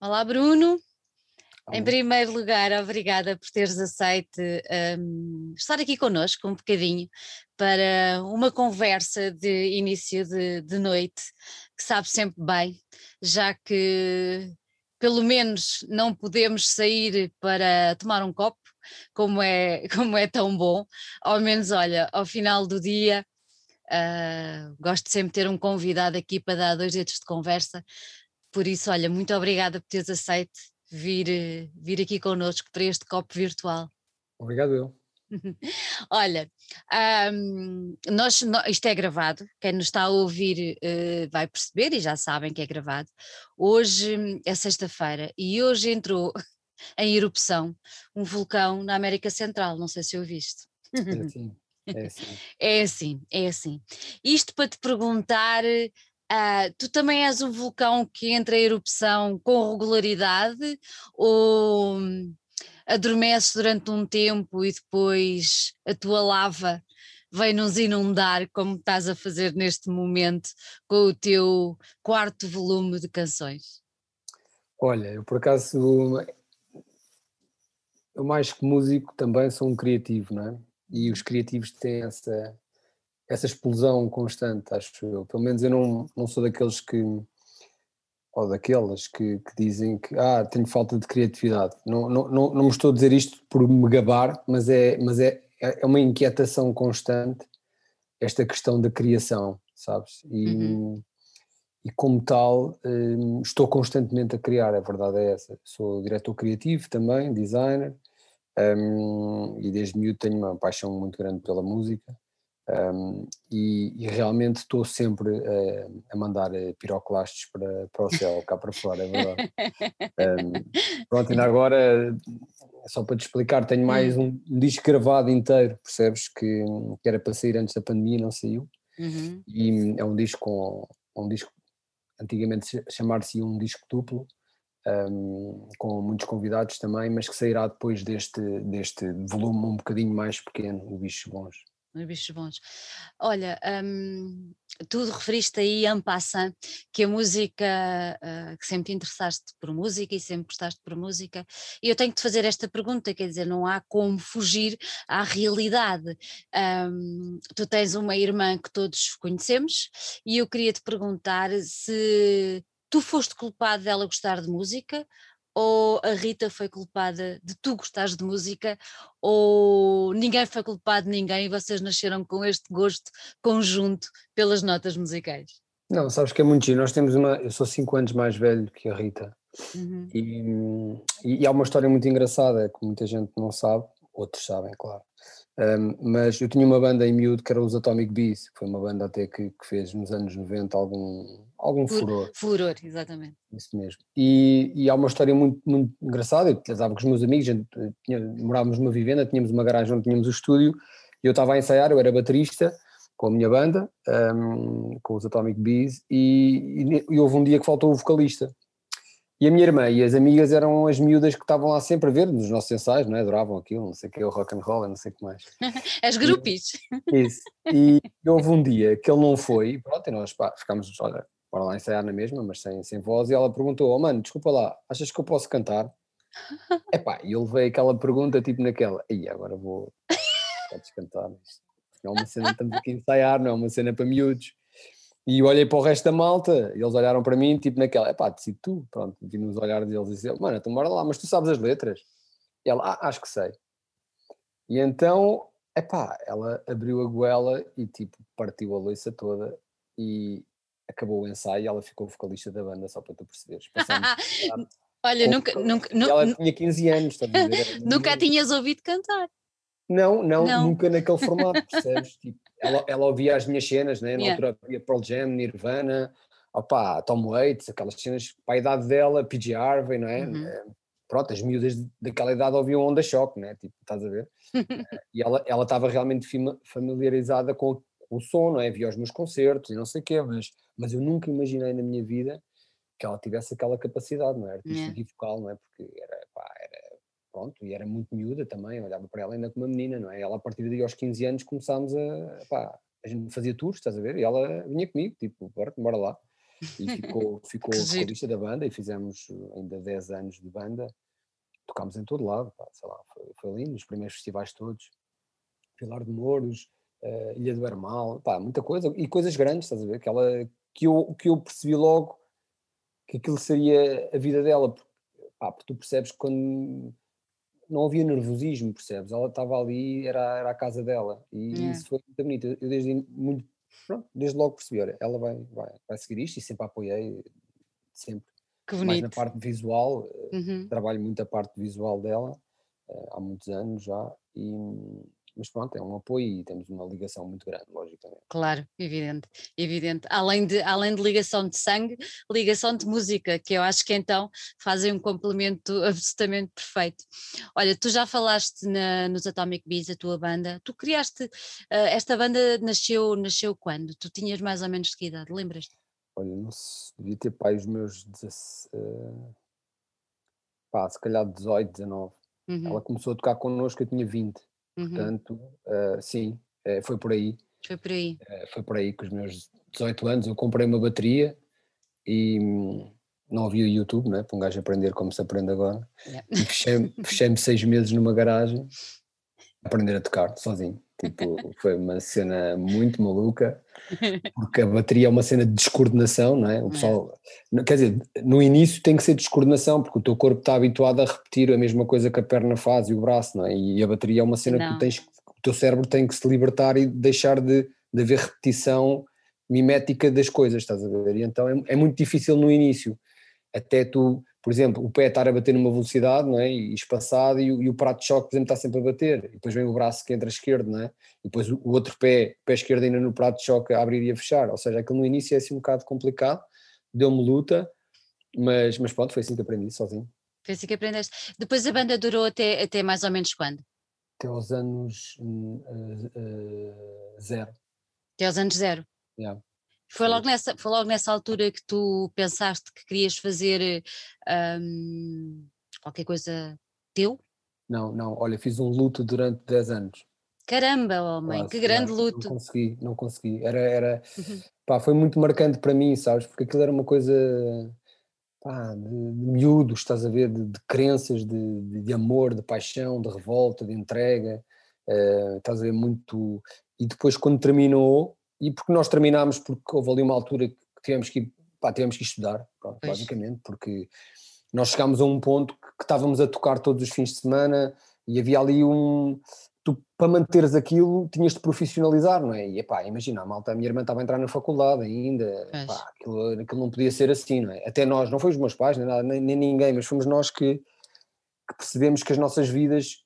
Olá, Bruno. Em primeiro lugar, obrigada por teres aceito um, estar aqui connosco um bocadinho para uma conversa de início de, de noite, que sabe sempre bem, já que pelo menos não podemos sair para tomar um copo, como é, como é tão bom, ao menos olha, ao final do dia uh, gosto sempre de ter um convidado aqui para dar dois dedos de conversa, por isso olha, muito obrigada por teres aceito vir, vir aqui connosco para este copo virtual. Obrigado eu. Olha, um, nós, isto é gravado, quem nos está a ouvir uh, vai perceber e já sabem que é gravado. Hoje é sexta-feira e hoje entrou em erupção um vulcão na América Central, não sei se ouviste. É assim, é assim. é assim, é assim. Isto para te perguntar Uh, tu também és um vulcão que entra em erupção com regularidade ou adormeces durante um tempo e depois a tua lava vem nos inundar como estás a fazer neste momento com o teu quarto volume de canções? Olha, eu por acaso eu mais que músico também sou um criativo, não é? E os criativos têm essa essa explosão constante, acho eu. Pelo menos eu não, não sou daqueles que, ou daquelas que, que dizem que ah, tenho falta de criatividade. Não, não, não, não me estou a dizer isto por me gabar, mas é, mas é, é uma inquietação constante esta questão da criação, sabes? E, uhum. e como tal, hum, estou constantemente a criar, a verdade é essa. Sou diretor criativo também, designer, um, e desde miúdo tenho uma paixão muito grande pela música. Um, e, e, realmente estou sempre uh, a mandar uh, piroclastos para, para o céu, cá para fora, é verdade. Um, pronto, ainda agora, só para te explicar, tenho mais hum. um, um disco gravado inteiro, percebes? Que, que, era para sair antes da pandemia, não saiu. Uhum. E é um disco com um disco, antigamente chamar-se um disco duplo, um, com muitos convidados também, mas que sairá depois deste, deste volume um bocadinho mais pequeno, o Bichos Bons nos bichos bons. Olha, um, tu referiste aí en passant que a música, uh, que sempre te interessaste por música e sempre gostaste por música, e eu tenho que te fazer esta pergunta, quer dizer, não há como fugir à realidade. Um, tu tens uma irmã que todos conhecemos e eu queria te perguntar se tu foste culpado dela gostar de música ou a Rita foi culpada de tu gostares de música, ou ninguém foi culpado de ninguém e vocês nasceram com este gosto conjunto pelas notas musicais? Não, sabes que é muito giro. Nós temos uma. Eu sou 5 anos mais velho que a Rita. Uhum. E, e, há uma história muito engraçada que muita gente não sabe, outros sabem, claro. Um, mas eu tinha uma banda em miúdo que era os Atomic Bees, que foi uma banda até que, que fez nos anos 90 algum, algum furor. Furor, exatamente. Isso mesmo. E, e há uma história muito, muito engraçada, eu estava com os meus amigos, gente, tinha, morávamos numa vivenda, tínhamos uma garagem onde tínhamos o estúdio, e eu estava a ensaiar, eu era baterista com a minha banda, um, com os Atomic Bees, e, e, e houve um dia que faltou o vocalista. E a minha irmã e as amigas eram as miúdas que estavam lá sempre a ver nos nossos ensaios, não é? Adoravam aquilo, não sei o que, o rock and roll, não sei o que mais. as grupis. Isso. E, e houve um dia que ele não foi, e pronto, e nós pá, ficámos, olha, bora lá ensaiar na mesma, mas sem, sem voz, e ela perguntou, oh mano, desculpa lá, achas que eu posso cantar? Epá, e eu levei aquela pergunta tipo naquela, e agora vou, podes cantar, não é uma cena, estamos aqui a ensaiar, não é uma cena para miúdos. E olhei para o resto da malta, e eles olharam para mim, tipo naquela, é pá, decide tu, pronto, vi nos olhares deles e disse, mano, então bora lá, mas tu sabes as letras? E ela, ah, acho que sei. E então, é pá, ela abriu a goela e tipo partiu a louça toda e acabou o ensaio e ela ficou vocalista da banda, só para tu perceberes. Olha, nunca, nunca, ela tinha 15 anos, está a dizer? Nunca tinhas ouvido cantar. Não, não, não, nunca naquele formato, percebes? tipo, ela, ela ouvia as minhas cenas, né? na yeah. altura havia Pearl Jam, Nirvana, opa, Tom Waits, aquelas cenas para a idade dela, PG Harvey, não é? Uhum. Eh, pronto, as miúdas daquela idade ouviam Onda Choque, né? tipo, estás a ver? Eh, e ela ela estava realmente familiarizada com o som, não é? Via os meus concertos e não sei o quê, mas, mas eu nunca imaginei na minha vida que ela tivesse aquela capacidade, não é? Artística yeah. e vocal, não é? Porque era, pá, era pronto, e era muito miúda também, olhava para ela ainda como uma menina, não é? Ela a partir daí aos 15 anos começámos a, pá, a gente fazia tours, estás a ver? E ela vinha comigo, tipo, bora, bora lá. e ficou, ficou vocalista da banda e fizemos ainda 10 anos de banda. Tocámos em todo lado, pá, sei lá, foi, foi lindo, os primeiros festivais todos. Pilar de Mouros, uh, Ilha do Hermal, pá, muita coisa, e coisas grandes, estás a ver? Que, ela, que, eu, que eu percebi logo que aquilo seria a vida dela, porque, pá, porque tu percebes que quando não havia nervosismo, percebes? Ela estava ali, era, era a casa dela, e é. isso foi muito bonito. Eu desde, muito, pronto, desde logo percebi, olha, ela vai, vai, vai seguir isto e sempre a apoiei, sempre. Que bonito. Mais na parte visual, eh, uhum. trabalho muito a parte visual dela, eh, há muitos anos já, e, mas pronto, é um apoio e temos uma ligação muito grande, logicamente. Claro, evidente, evidente. Além de, além de ligação de sangue, ligação de música, que eu acho que então fazem um complemento absolutamente perfeito. Olha, tu já falaste na, nos Atomic Bees, a tua banda, tu criaste, uh, esta banda nasceu, nasceu quando? Tu tinhas mais ou menos de que idade, lembras-te? Olha, não sei, devia ter pai os meus, uh, pá, se calhar 18, 19. Uhum. Ela começou a tocar connosco, eu tinha 20. Uhum. Portanto, uh, sim, uh, foi por aí. Foi por aí. Uh, foi por aí que os meus 18 anos eu comprei uma bateria e hum, não havia o YouTube, né, para um gajo aprender como se aprende agora. Yeah. E fechei-me fechei seis meses numa garagem a aprender a tocar sozinho. Tipo, foi uma cena muito maluca, porque a bateria é uma cena de descoordenação, não é? O pessoal, é. quer dizer, no início tem que ser descoordenação, porque o teu corpo está habituado a repetir a mesma coisa que a perna faz e o braço, não é? E a bateria é uma cena não. que tens, o teu cérebro tem que se libertar e deixar de, de haver repetição mimética das coisas, estás a ver? E então é, é muito difícil no início, até tu por exemplo, o pé estar a bater numa velocidade, não é? E espaçado, e o, e o prato de choque, por exemplo, está sempre a bater, e depois vem o braço que entra esquerdo, não é? E depois o, outro pé, pé esquerdo ainda no prato de choque a abrir e a fechar, ou seja, aquilo no início é assim um bocado complicado, deu-me luta, mas, mas pronto, foi assim que aprendi, sozinho. Foi assim que aprendeste. Depois a banda durou até, até mais ou menos quando? Até aos anos uh, uh, zero. Até aos anos zero? Yeah. Foi logo, nessa, foi logo nessa altura que tu pensaste que querias fazer um, qualquer coisa teu? Não, não, olha, fiz um luto durante 10 anos. Caramba, homem, Quase, que grande luto. Não consegui, não consegui. Era, era, uhum. pá, foi muito marcante para mim, sabes? Porque aquilo era uma coisa pá, de, de miúdos, estás a ver, de, de crenças, de, de, amor, de paixão, de revolta, de entrega. Uh, estás a ver muito. E depois, quando terminou, e porque nós terminámos porque houve ali uma altura que tivemos que, pá, tivemos que estudar, pronto, basicamente, porque nós chegámos a um ponto que, que, estávamos a tocar todos os fins de semana e havia ali um. Tu, para manteres aquilo, tinhas de profissionalizar, não é? E pá, imagina, a malta, a minha irmã estava a entrar na faculdade ainda, pá, aquilo, aquilo, não podia ser assim, não é? Até nós, não foi os meus pais, nem, nada, nem, nem ninguém, mas fomos nós que, que percebemos que as nossas vidas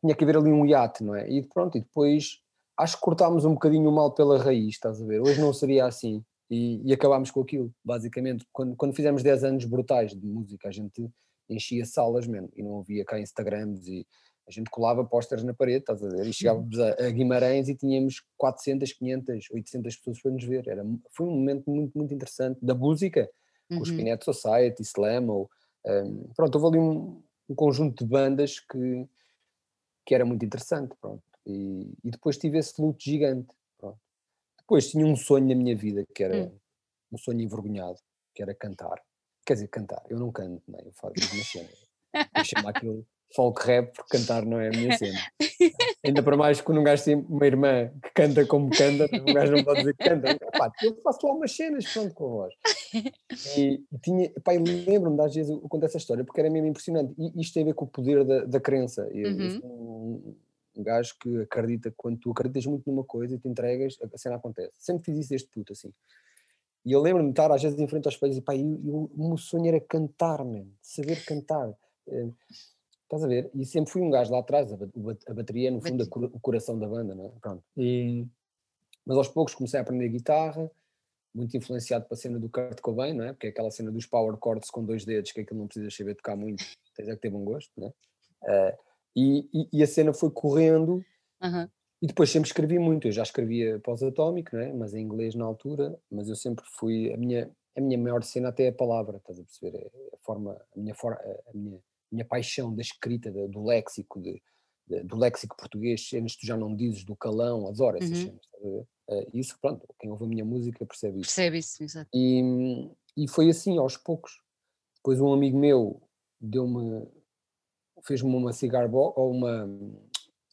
tinha que haver ali um hiato, não é? E pronto, e depois acho que cortámos um bocadinho o mal pela raiz, estás a ver? Hoje não seria assim. E, e acabámos com aquilo, basicamente. Quando, quando fizemos 10 anos brutais de música, a gente enchia salas mesmo e não havia cá Instagrams e a gente colava pósteres na parede, estás a ver? E chegávamos a, Guimarães e tínhamos 400, 500, 800 pessoas para nos ver. Era, foi um momento muito, muito interessante da música, com uhum. os Spinet Society, Slam, ou, um, pronto, houve ali um, um conjunto de bandas que, que era muito interessante, pronto. E, e depois tive esse luto gigante. Pronto. Depois tinha um sonho na minha vida que era hum. um sonho envergonhado, que era cantar. Quer dizer, cantar, eu não canto, nem eu faço uma cena. Eu chamo aquilo folk rap porque cantar não é a minha cena. Ainda para mais quando um gajo tem uma irmã que canta como canta, um gajo não pode dizer que canta. Eu faço lá umas cenas, pronto, com a voz. E, tinha, epá, lembro-me, às vezes eu conto essa história porque era mesmo impressionante. E isto tem a ver com o poder da, da crença. Eu, uhum. eu um, gajo que acredita, quando tu acreditas muito numa coisa e te entregas, a cena acontece. Sempre fiz isso desde puto, assim. E eu lembro-me de estar às vezes em frente aos espelhos e pá, o meu sonho era cantar, man, saber cantar. É, estás a ver? E sempre fui um gajo lá atrás, a, a bateria é no fundo o coração da banda, não é? Pronto. E, mas aos poucos comecei a aprender guitarra, muito influenciado pela cena do Kurt Cobain, não é? Porque é aquela cena dos power chords com dois dedos, que aquilo não precisa saber tocar muito, tens é que ter bom gosto, não é? Uh, e, e, e a cena foi correndo uhum. e depois sempre escrevi muito. Eu já escrevia pós-atómico, é? mas em inglês na altura, mas eu sempre fui. A minha, a minha maior cena até é a palavra, estás a perceber? É a forma, a minha, for, a minha, a minha paixão da escrita, do léxico, de, de, do léxico português, cenas que tu já não dizes, do calão, adoro essas uhum. cenas, estás a ver? Uh, isso, pronto, quem ouve a minha música percebe isso. Percebe isso, exato. E, e foi assim, aos poucos. Depois um amigo meu deu-me, fez-me uma cigar box, ou uma,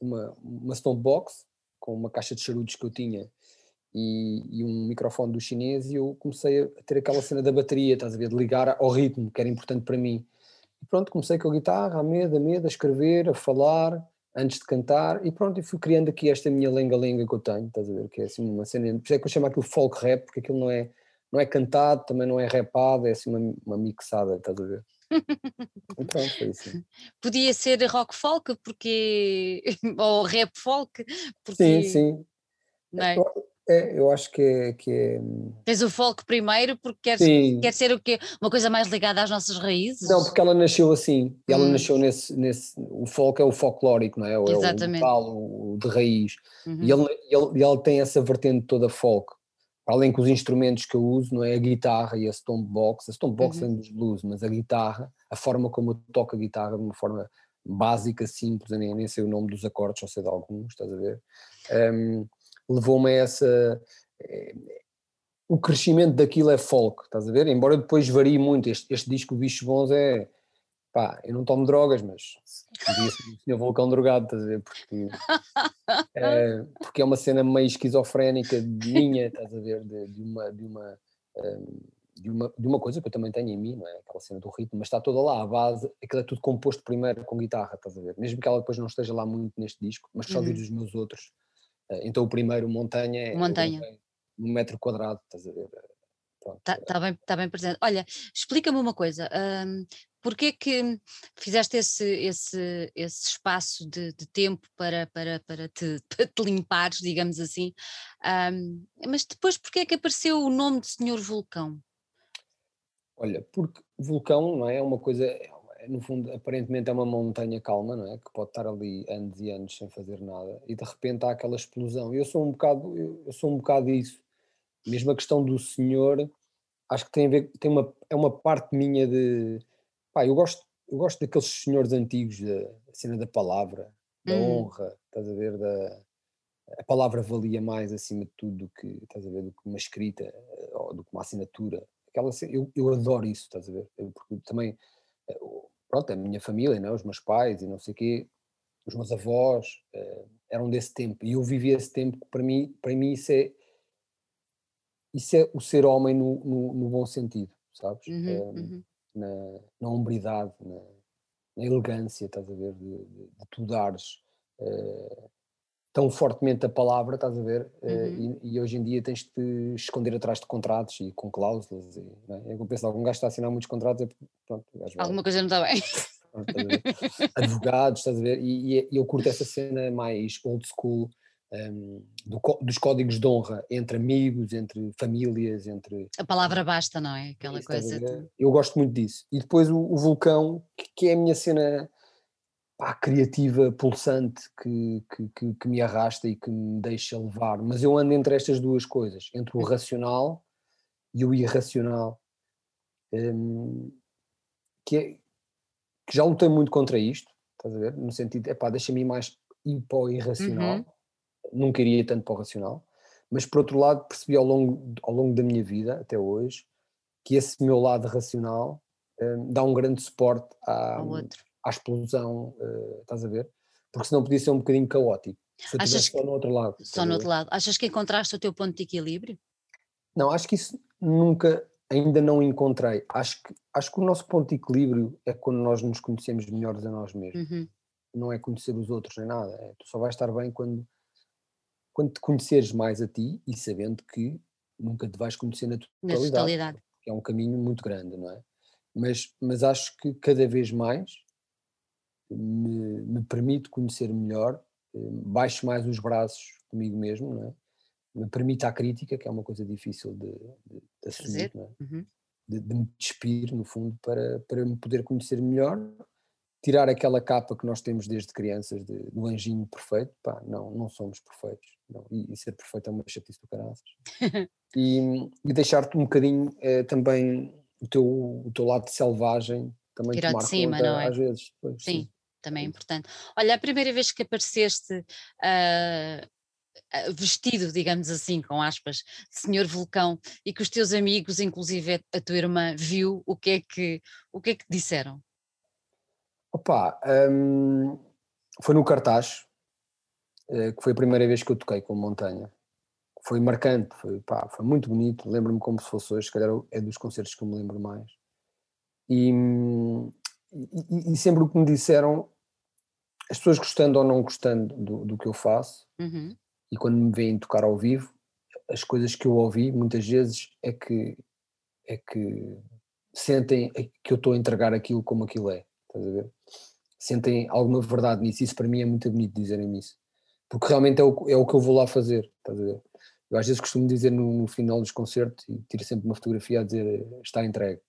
uma, uma stone box, com uma caixa de charutos que eu tinha, e, e, um microfone do chinês, e eu comecei a ter aquela cena da bateria, estás a ver, de ligar ao ritmo, que era importante para mim. E pronto, comecei com a guitarra, a medo, a medo, a escrever, a falar, antes de cantar, e pronto, e fui criando aqui esta minha lenga-lenga que eu tenho, estás a ver, que é assim uma cena, por isso é que eu chamo aquilo folk rap, porque aquilo não é, não é cantado, também não é rapado, é assim uma, uma mixada, estás a ver. E pronto, foi assim. Podia ser rock folk, porque, ou rap folk, porque... Sim, sim. Não é? É, eu acho que é, que é... Tens o folk primeiro porque queres, quer ser o quê? Uma coisa mais ligada às nossas raízes? Não, porque ela nasceu assim, ela hum. nasceu nesse, nesse. O folk é o folclórico, não é? Exatamente. É o vocal, o de raiz. Uhum. E, ele, ele, ele tem essa vertente toda folk. Além que os instrumentos que eu uso, não é? A guitarra e a box A box uhum. vem dos blues, mas a guitarra, a forma como eu toco a guitarra de uma forma básica, simples, nem, nem sei o nome dos acordes, só sei de alguns, estás a ver? Um, levou-me a essa. É, o crescimento daquilo é folk, estás a ver? Embora depois varie muito. Este, este disco Bichos Bons é. Pá, eu não tomo drogas, mas podia ser o senhor vulcão drogado, estás a ver? Porque é, porque é uma cena meio esquizofrénica de minha, estás a ver? De, de uma. De uma de uma, de uma coisa que eu também tenho em mim, não é? Aquela cena do ritmo, mas está toda lá, a base, aquilo é tudo composto primeiro com guitarra, estás a ver? Mesmo que ela depois não esteja lá muito neste disco, mas só uhum. os meus outros, eh, então o primeiro montanha é montanha. um metro quadrado, estás a ver? Está tá bem, tá bem presente. Olha, explica-me uma coisa. Um, Porquê que fizeste esse, esse, esse espaço de, de tempo para, para, para, te, para te limpares, digamos assim? Um, mas depois, porquê é que apareceu o nome de Senhor Vulcão? Olha, porque vulcão não é, é uma coisa, é, no fundo, aparentemente é uma montanha calma, não é? Que pode estar ali anos e anos sem fazer nada e de repente há aquela explosão. Eu sou um bocado, eu sou um bocado isso. Mesmo a questão do senhor, acho que tem a ver, tem uma, é uma parte minha de, pá, eu gosto, eu gosto daqueles senhores antigos, da cena da palavra, da hum. honra, estás a ver, da, a palavra valia mais acima de tudo do que, estás a ver, do que uma escrita eh, ou do que uma assinatura. Aquela, eu, eu adoro isso, estás a ver, porque também eh, pronto, a minha família, não, é? os meus pais e não sei o quê, os meus avós uh, eram desse tempo e eu vivi esse tempo, para mim, para mim isso é isso é o ser homem no, no, no bom sentido, sabes? Uhum, uhum. Na, na hombridade, na, na, elegância, estás a ver, de, de, de tu dares uh, tão fortemente a palavra, estás a ver, uhum. e, e, hoje em dia tens de te esconder atrás de contratos e com cláusulas, e, não é? eu penso, algum gajo está a assinar muitos contratos, é, pronto, alguma coisa não está bem. Advogados, estás a ver, e, e, eu curto essa cena mais old school, um, do, dos códigos de honra entre amigos, entre famílias, entre... A palavra basta, não é? Aquela coisa... De... Eu gosto muito disso. E depois o, o vulcão, que, que é a minha cena pá, criativa, pulsante, que, que, que, me arrasta e que me deixa levar. Mas eu ando entre estas duas coisas, entre o racional e o irracional, um, que, é, que já lutei muito contra isto, estás a ver? No sentido, é pá, deixa-me ir mais o irracional, uhum. Nunca iria tanto para o racional, mas por outro lado percebi ao longo, ao longo da minha vida, até hoje, que esse meu lado racional um, dá um grande suporte à, à explosão, uh, estás a ver? Porque senão podia ser um bocadinho caótico. Se eu Achas só no outro lado. Só no outro lado. Achas que encontraste o teu ponto de equilíbrio? Não, acho que isso nunca, ainda não encontrei. Acho que, acho que o nosso ponto de equilíbrio é quando nós nos conhecemos melhores a nós mesmos. Uhum. Não é conhecer os outros nem nada. É, tu só vais estar bem quando, quando te conheceres mais a ti e sabendo que nunca te vais conhecer na totalidade. Na totalidade. Que é um caminho muito grande, não é? Mas, mas acho que cada vez mais me, me permite conhecer melhor, eh, baixo mais os braços comigo mesmo, não é? me permite a crítica, que é uma coisa difícil de, de, de assumir, é? uhum. de, de, me despir, no fundo, para, para me poder conhecer melhor, tirar aquela capa que nós temos desde crianças de, do anjinho perfeito, pá, não, não somos perfeitos, não, e, e, ser perfeito é uma chatice do caraças, e, e deixar-te um bocadinho eh, também o teu, o teu lado selvagem também Tirar tomar de cima, conta, não é? às vezes. Pois, sim. sim também é importante. Olha, a primeira vez que apareceste uh, vestido, digamos assim, com aspas, senhor vulcão, e que os teus amigos, inclusive a tua irmã, viu, o que é que, o que, é que disseram? Opa, um, foi no cartaz, eh, que foi a primeira vez que eu toquei com Montanha. Foi marcante, foi, pá, foi muito bonito, lembro-me como se fosse hoje, se calhar é dos concertos que eu me lembro mais. E, e, e sempre o que me disseram, as pessoas gostando ou não gostando do, do que eu faço, uhum e quando me veem tocar ao vivo, as coisas que eu ouvi muitas vezes é que é que sentem que eu estou a entregar aquilo como aquilo é, estás a ver? Sentem alguma verdade nisso, isso para mim é muito bonito dizerem isso, porque realmente é o, é o que eu vou lá fazer, estás a ver? Eu às vezes costumo dizer no, no final dos concertos e tiro sempre uma fotografia a dizer está entregue.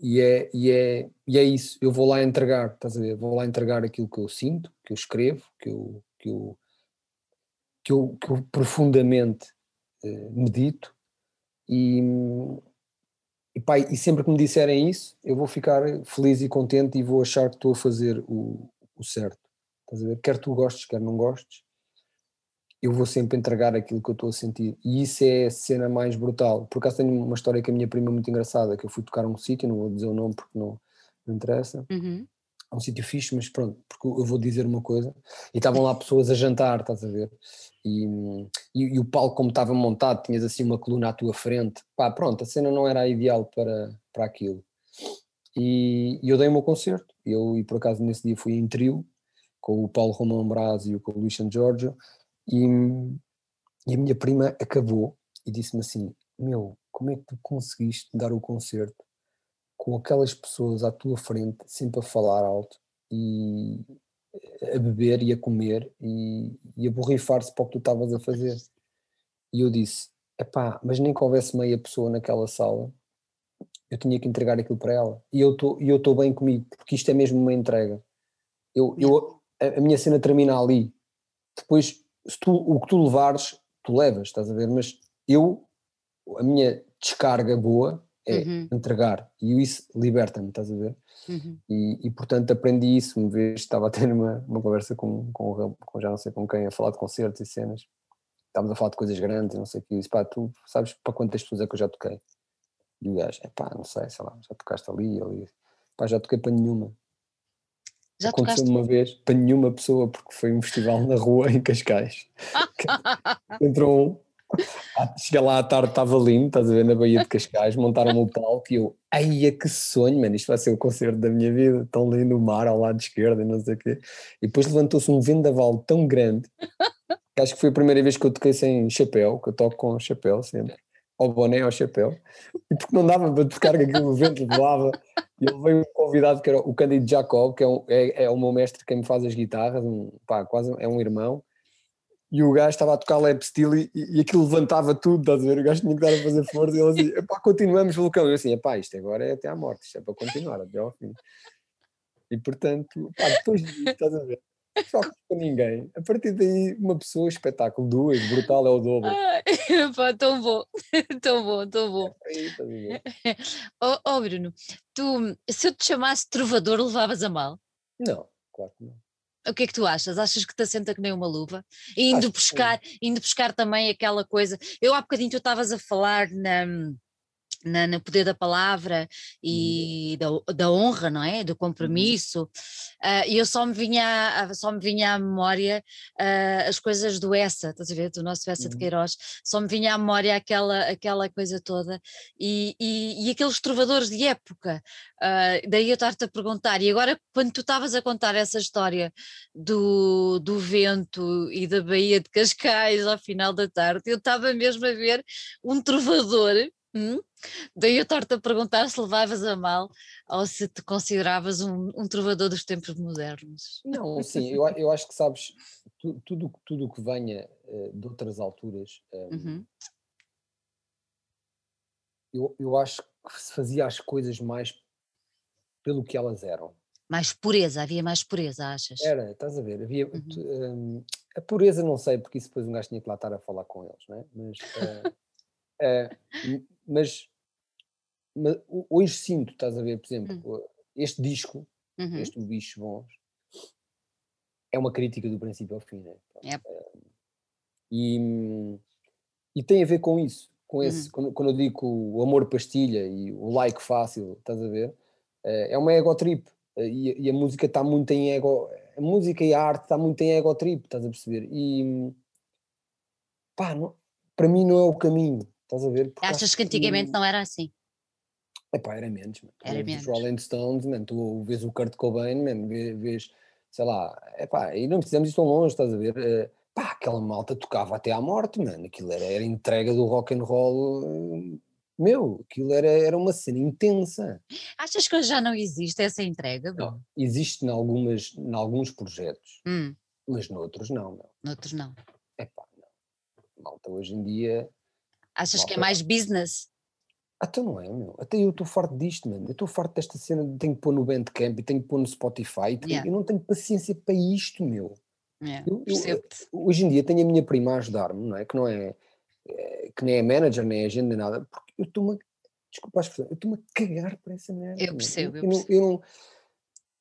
E é, e, é, e é isso, eu vou lá entregar, estás a ver? Vou lá entregar aquilo que eu sinto, que eu escrevo, que eu, que eu, que eu, que eu profundamente uh, medito e, e, pá, e sempre que me disserem isso eu vou ficar feliz e contente e vou achar que estou a fazer o, o certo. Estás a ver? Quer tu gostes, quer não gostes, eu vou sempre entregar aquilo que eu estou a sentir. E isso é a cena mais brutal. Por acaso tenho uma história com a minha prima muito engraçada, que eu fui tocar um sítio, não vou dizer o nome porque não, não interessa. Uhum um sítio fixe, mas pronto, porque eu vou dizer uma coisa, e estavam lá pessoas a jantar, estás a ver? E, e, e, o palco como estava montado, tinhas assim uma coluna à tua frente, pá, pronto, a cena não era ideal para, para aquilo. E, e eu dei o meu concerto, eu, e por acaso nesse dia fui em trio, com o Paulo Romão Braz e com o Luís Giorgio, e, e a minha prima acabou e disse-me assim, meu, como é que tu conseguiste dar o concerto com aquelas pessoas à tua frente, sempre a falar alto e a beber e a comer e, e a borrifar-se para o que tu estavas a fazer. E eu disse: epá, mas nem que houvesse meia pessoa naquela sala, eu tinha que entregar aquilo para ela. E eu estou bem comigo, porque isto é mesmo uma entrega. Eu, eu, a, a minha cena termina ali. Depois, tu, o que tu levares, tu levas, estás a ver? Mas eu, a minha descarga boa é uhum. entregar e isso liberta-me, estás a ver? Uhum. E, e, portanto aprendi isso, uma vez estava a ter uma, uma conversa com, com, com já não sei com quem, a falar de concertos e cenas, estávamos a falar de coisas grandes, não sei o que, e disse, pá, tu sabes para quantas pessoas é que eu já toquei? E o gajo, é pá, não sei, sei lá, já tocaste ali, ali, pá, já toquei para nenhuma. Já Aconteceu tocaste? uma vez para nenhuma pessoa, porque foi um festival na rua em Cascais. Entrou um, Cheguei lá à tarde, estava lindo, estás a ver, na Baía de Cascais, montaram-me o palco e eu, ai, que sonho, mano, isto vai ser o concerto da minha vida, tão lindo o mar ao lado esquerdo e não sei o quê. E depois levantou-se um vendaval tão grande, que acho que foi a primeira vez que eu toquei sem chapéu, que eu toco com chapéu sempre, ao boné, ao chapéu, e porque não dava para tocar que aquilo vento voava, e ele veio um convidado que era o Cândido Jacob, que é, um, é, é o meu mestre que me faz as guitarras, um, pá, quase é um irmão, e o gajo estava a tocar lap steel e, e aquilo levantava tudo, estás a ver? O gajo tinha que estar a fazer força e ele dizia, epá, continuamos vulcão. E eu assim, epá, isto agora é até à morte, isto é para continuar até ao fim. E portanto, pá, depois disso, estás a ver? Só com ninguém. A partir daí, uma pessoa, espetáculo, duas, brutal é o dobro. pá, tão bom, tão bom, tão bom. É aí, oh, oh, Bruno, tu, se eu te chamasse trovador, levavas a mal? Não, claro que não. O que é que tu achas? Achas que te assenta que nem uma luva? E indo buscar, indo buscar também aquela coisa. Eu há bocadinho tu estavas a falar na na, no poder da palavra e uhum. da, da, honra, não é? Do uhum. compromisso. Uh, e eu só me vinha, só me vinha à memória uh, as coisas do Essa, estás a ver? Do nosso Essa uhum. de Queiroz, só me vinha à memória aquela, aquela coisa toda e, e, e aqueles trovadores de época. Uh, daí eu estar-te a perguntar, e agora quando tu estavas a contar essa história do, do vento e da Baía de Cascais ao final da tarde, eu estava mesmo a ver um trovador Hum? Daí eu estou-te a perguntar se levavas a mal ou se te consideravas um, um trovador dos tempos modernos. Não, sim, eu, eu acho que sabes, tu, tudo o tudo que venha uh, de outras alturas, um, uhum. eu, eu acho que se fazia as coisas mais pelo que elas eram. Mais pureza, havia mais pureza, achas? Era, estás a ver, havia. Uhum. Um, a pureza não sei, porque isso depois um gajo tinha que lá estar a falar com eles, não é? Mas. Uh, uh, mas, mas, hoje sinto, estás a ver, por exemplo, hum. este disco, uhum. este O Bicho Bons, é uma crítica do princípio ao fim, né? Yep. E, e tem a ver com isso, com esse, uhum. quando, quando, eu digo o amor pastilha e o like fácil, estás a ver? Eh, é uma ego trip e, e a música está muito em ego, a música e a arte está muito em ego trip, estás a perceber? E pá, não, para mim não é o caminho, estás a ver? Porque Achas que antigamente que, não era assim? Epá, era menos, man. Era tu menos. Os Rolling Stones, man, tu vês o Kurt Cobain, man, vês, sei lá, epá, e não precisamos ir tão longe, estás a ver? Uh, pá, aquela malta tocava até à morte, mano, aquilo era, era entrega do rock and roll, meu, aquilo era, era uma cena intensa. Achas que hoje já não existe essa entrega? Não, existe em, algumas, em alguns projetos, hum. mas noutros não, não. Noutros não. Epá, não. Malta, hoje em dia... Achas malta, que é mais business? Até não é, meu. Até eu estou farto disto, mano. Eu estou farto desta cena de tenho que pôr no Bandcamp e tenho que pôr no Spotify. Yeah. Eu não tenho paciência para isto, meu. Yeah, eu, eu, hoje em dia tenho a minha prima a ajudar-me, não é? Que não é, é, que nem é manager, nem é nem nada, porque eu estou-me desculpa a expressão, eu estou-me a cagar para essa merda. Eu percebo, eu, eu, percebo. Não,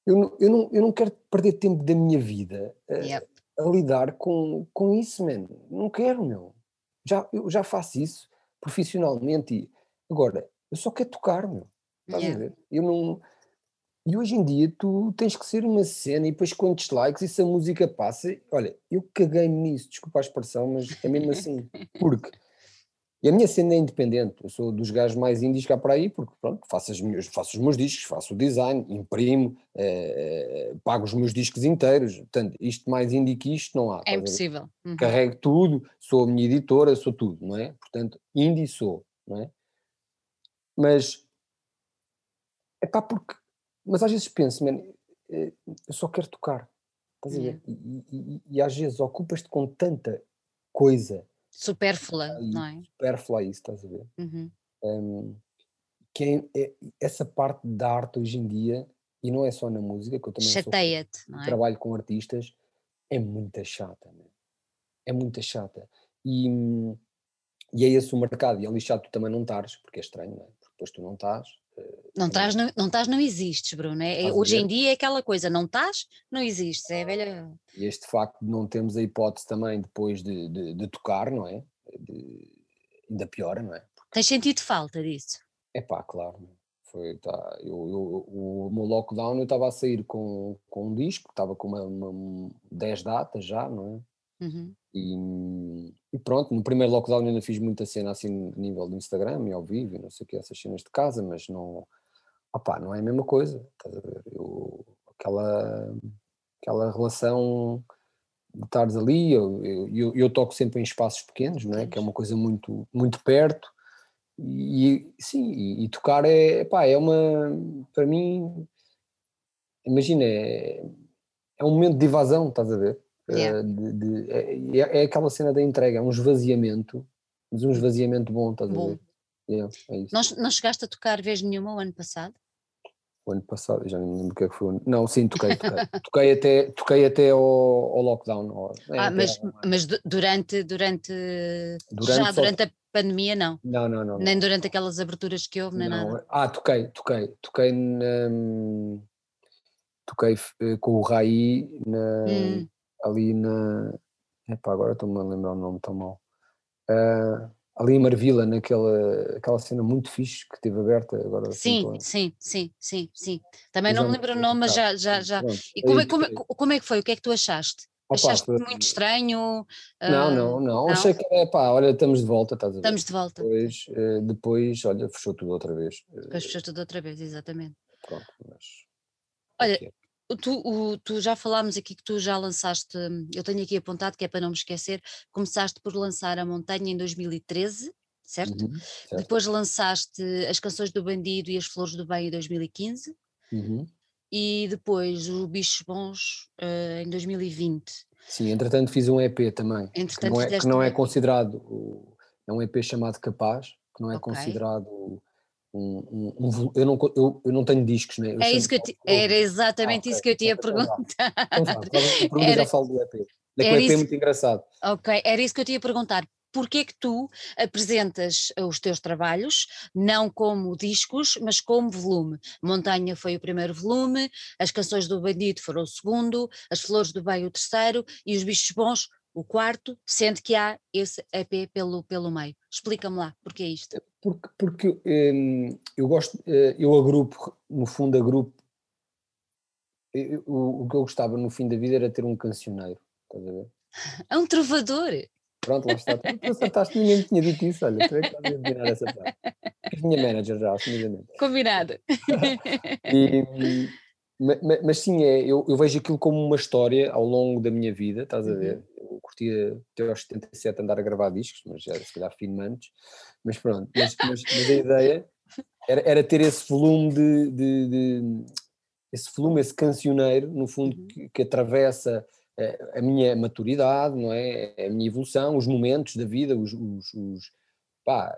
eu, não, eu, não, eu não quero perder tempo da minha vida a, yep. a lidar com, com isso, mano. Não quero, meu. Já, eu já faço isso profissionalmente e Agora, eu só quero tocar, meu. Estás yeah. a ver? Eu não. E hoje em dia tu tens que ser uma cena e depois quantos likes e se a música passa, olha, eu caguei-me nisso, desculpa a expressão, mas é mesmo assim, porque e a minha cena é independente, eu sou dos gajos mais índios cá para aí, porque pronto, faço, as minhas, faço os meus discos, faço o design, imprimo, eh, pago os meus discos inteiros, portanto, isto mais indie que isto não há. É impossível. Uhum. Carrego tudo, sou a minha editora, sou tudo, não é? Portanto, indie sou, não é? Mas é pá, porque. Mas às vezes penso, man, eh, eu só quero tocar. Estás a ver? E, e, e, às vezes ocupas-te com tanta coisa. Supérflua, não é? Supérflua isso, estás a ver? Uhum. Um, que é, é, essa parte da arte hoje em dia, e não é só na música, que eu também Chateia-te, não é? trabalho com artistas, é muito chata, man. é muito chata. E, e é esse o mercado, e é lixado tu também não estares, porque é estranho, não é? depois tu não estás. Não estás, não, não estás, não existes, Bruno. É, hoje em dia é aquela coisa, não estás, não existes, é velha. E este facto de não termos a hipótese também depois de, de, de tocar, não é? De, ainda piora, não é? Porque... Tens sentido falta disso? É pá, claro. Foi, tá, eu, eu, o meu lockdown eu estava a sair com, com um disco, estava com uma, uma 10 datas já, não é? Uhum. E, e, pronto, no primeiro lockdown ainda fiz muita cena assim a nível do Instagram e ao vivo e não sei o que, essas cenas de casa, mas não, opá, não é a mesma coisa, estás a ver? Eu, aquela, aquela relação de estares ali, eu, eu, eu, toco sempre em espaços pequenos, não é? que é uma coisa muito, muito perto, e sim, e, e tocar é, pá, é uma, para mim, imagina, é, é um momento de evasão, estás a ver? Yeah. Uh, de, de, é, é, é, aquela cena da entrega, é um esvaziamento, mas um esvaziamento bom, estás bom. a ver? Yeah, é isso. Não, não chegaste a tocar vez nenhuma o ano passado? O ano passado, já não lembro o que é que foi. Não, sim, toquei, toquei. toquei até, toquei até ao, ao lockdown. Ao, é, ah, mas, mas durante, durante, durante já durante a pandemia não. Não, não, não. Nem durante aquelas aberturas que houve, nem não. nada. Ah, toquei, toquei. Toquei na, toquei eh, com o Rai na, hum ali na. Epá, agora estou-me a lembrar o nome tão mal. Uh, ali em Marvila, naquela aquela cena muito fixe que teve aberta agora. Sim, sim, sim, sim, sim. Também não me lembro o nome, mas já, já, já. E como é, como, é, como é que foi? O que é que tu achaste? Opa, Achaste foi... muito estranho? Não, uh, não, não, não, Achei que é pá, olha, estamos de volta, estás a ver? Estamos de volta. Depois, uh, depois olha, fechou tudo outra vez. Depois fechou tudo outra vez, exatamente. Pronto, mas. Olha, é tu, o, tu já falámos aqui que tu já lançaste, eu tenho aqui apontado que é para não me esquecer, começaste por lançar a Montanha em 2013, certo? Uhum, certo. Depois lançaste as canções do Bandido e as Flores do Bem em 2015. Uhum. E depois o Bichos Bons uh, em 2020. Sim, entretanto fiz um EP também. Entretanto, que não é, que não é considerado, é um EP chamado Capaz, que não é okay. considerado um, um, eu, não, eu, eu não tenho discos, né? é isso que te, era exatamente ah, isso que eu te ia perguntar. Então, vá, era, já falo do EP. É EP é muito engraçado. Ok, era isso que eu te ia perguntar. Porquê que tu apresentas os teus trabalhos, não como discos, mas como volume? Montanha foi o primeiro volume, as canções do Bandido foram o segundo, as Flores do Bem o terceiro e os Bichos Bons o quarto, sendo que há esse EP pelo, pelo meio. Explica-me lá, porque é isto? Porque, porque hum, eu gosto, eh, eu agrupo, no fundo agrupo, eu, o, o que eu gostava no fim da vida era ter um cancioneiro, estás a ver? É um trovador! Pronto, lá está. Tu acertaste, ninguém me tinha dito isso, olha, tu é que estás a adivinhar essa parte. Minha manager já, assumidamente. Combinado. E, mas, mas, sim, é, eu, eu, vejo aquilo como uma história ao longo da minha vida, estás a ver? Uhum. Curtia até aos 77 andar a gravar discos, mas já se calhar fim antes, mas pronto, mas, mas, mas, a ideia era, era ter esse volume de, de, de, esse volume, esse cancioneiro, no fundo, uhum. que, que atravessa a, a minha maturidade, não é? A minha evolução, os momentos da vida, os, os, os pá,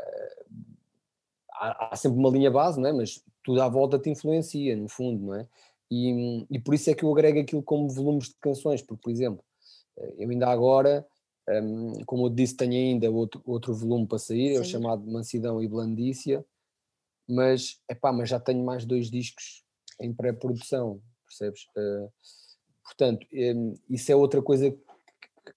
há, há, sempre uma linha base, não é? Mas tudo à volta te influencia, no fundo, não é? E, e por isso é que eu agrego aquilo como volumes de canções, porque, por exemplo, eu ainda agora, um, como eu disse, tenho ainda outro, outro volume para sair, é o chamado Mansidão e Blandícia, mas, epá, mas já tenho mais dois discos em pré-produção, percebes? Uh, portanto, um, isso é outra coisa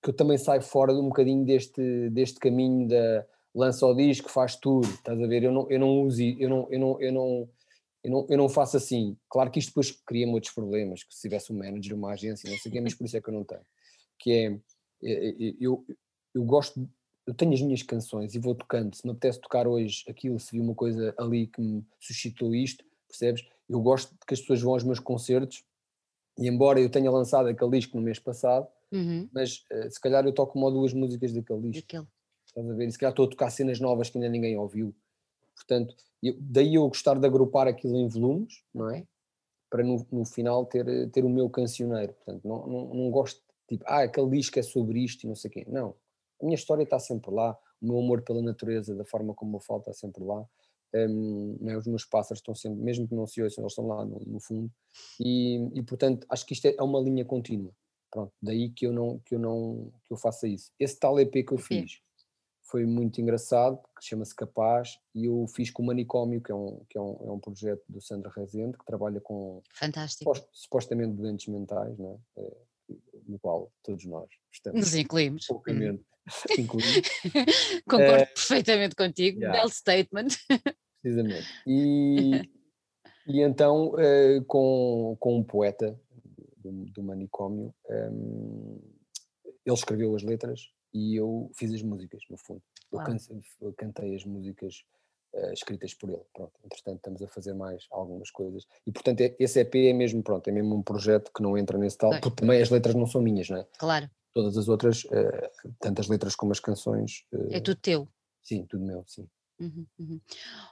que eu também saio fora de um bocadinho deste, deste caminho da lança o disco, faz tudo, estás a ver? Eu não, eu não uso, eu não, eu não, eu não eu não, eu não faço assim. Claro que isto depois cria-me outros problemas, que se tivesse um manager, uma agência, não sei o quê, mas por isso é que eu não tenho. Que é, é, é, eu, eu gosto, eu tenho as minhas canções e vou tocando. Se me apetece tocar hoje aquilo, se vi uma coisa ali que me suscitou isto, percebes? Eu gosto de que as pessoas vão aos meus concertos e embora eu tenha lançado aquele disco no mês passado, uhum. mas se calhar eu toco uma ou duas músicas daquele disco. Daquele. Estás a ver? E se calhar estou a tocar cenas novas que ainda ninguém ouviu. Portanto, eu, daí eu gostar de agrupar aquilo em volumes, não é? Para no, no final ter, ter o meu cancioneiro. Portanto, não, não, não gosto tipo, ah, aquele disco é sobre isto e não sei o quê. Não. A minha história está sempre lá, o meu amor pela natureza, da forma como eu falo, está sempre lá. Um, é? Os meus pássaros estão sempre, mesmo que não se ouçam, eles estão lá no, no fundo. E, e, portanto, acho que isto é, é uma linha contínua. Pronto, daí que eu não que eu não que eu faça isso. Esse tal EP que eu fiz, foi muito engraçado, que chama-se Capaz, e eu fiz com o Manicômio, que é um, que é um, é um projeto do Sandra Rezende, que trabalha com Fantástico. supostamente doentes mentais, não é? No qual todos nós estamos. Nos incluímos. Poucamente hum. incluímos. Concordo é, perfeitamente contigo, yeah. belo statement. Precisamente. E, e então, uh, com, com um poeta do, do Manicômio, um, ele escreveu as letras e eu fiz as músicas, no fundo. Eu, eu cantei as músicas uh, escritas por ele. Pronto, entretanto, estamos a fazer mais algumas coisas. E, portanto, é, esse EP é mesmo, pronto, é mesmo um projeto que não entra nesse tal, porque também as letras não são minhas, não é? Claro. Todas as outras, uh, tanto as letras como as canções. Uh, é tudo teu. Sim, tudo meu, sim. Uhum, uhum.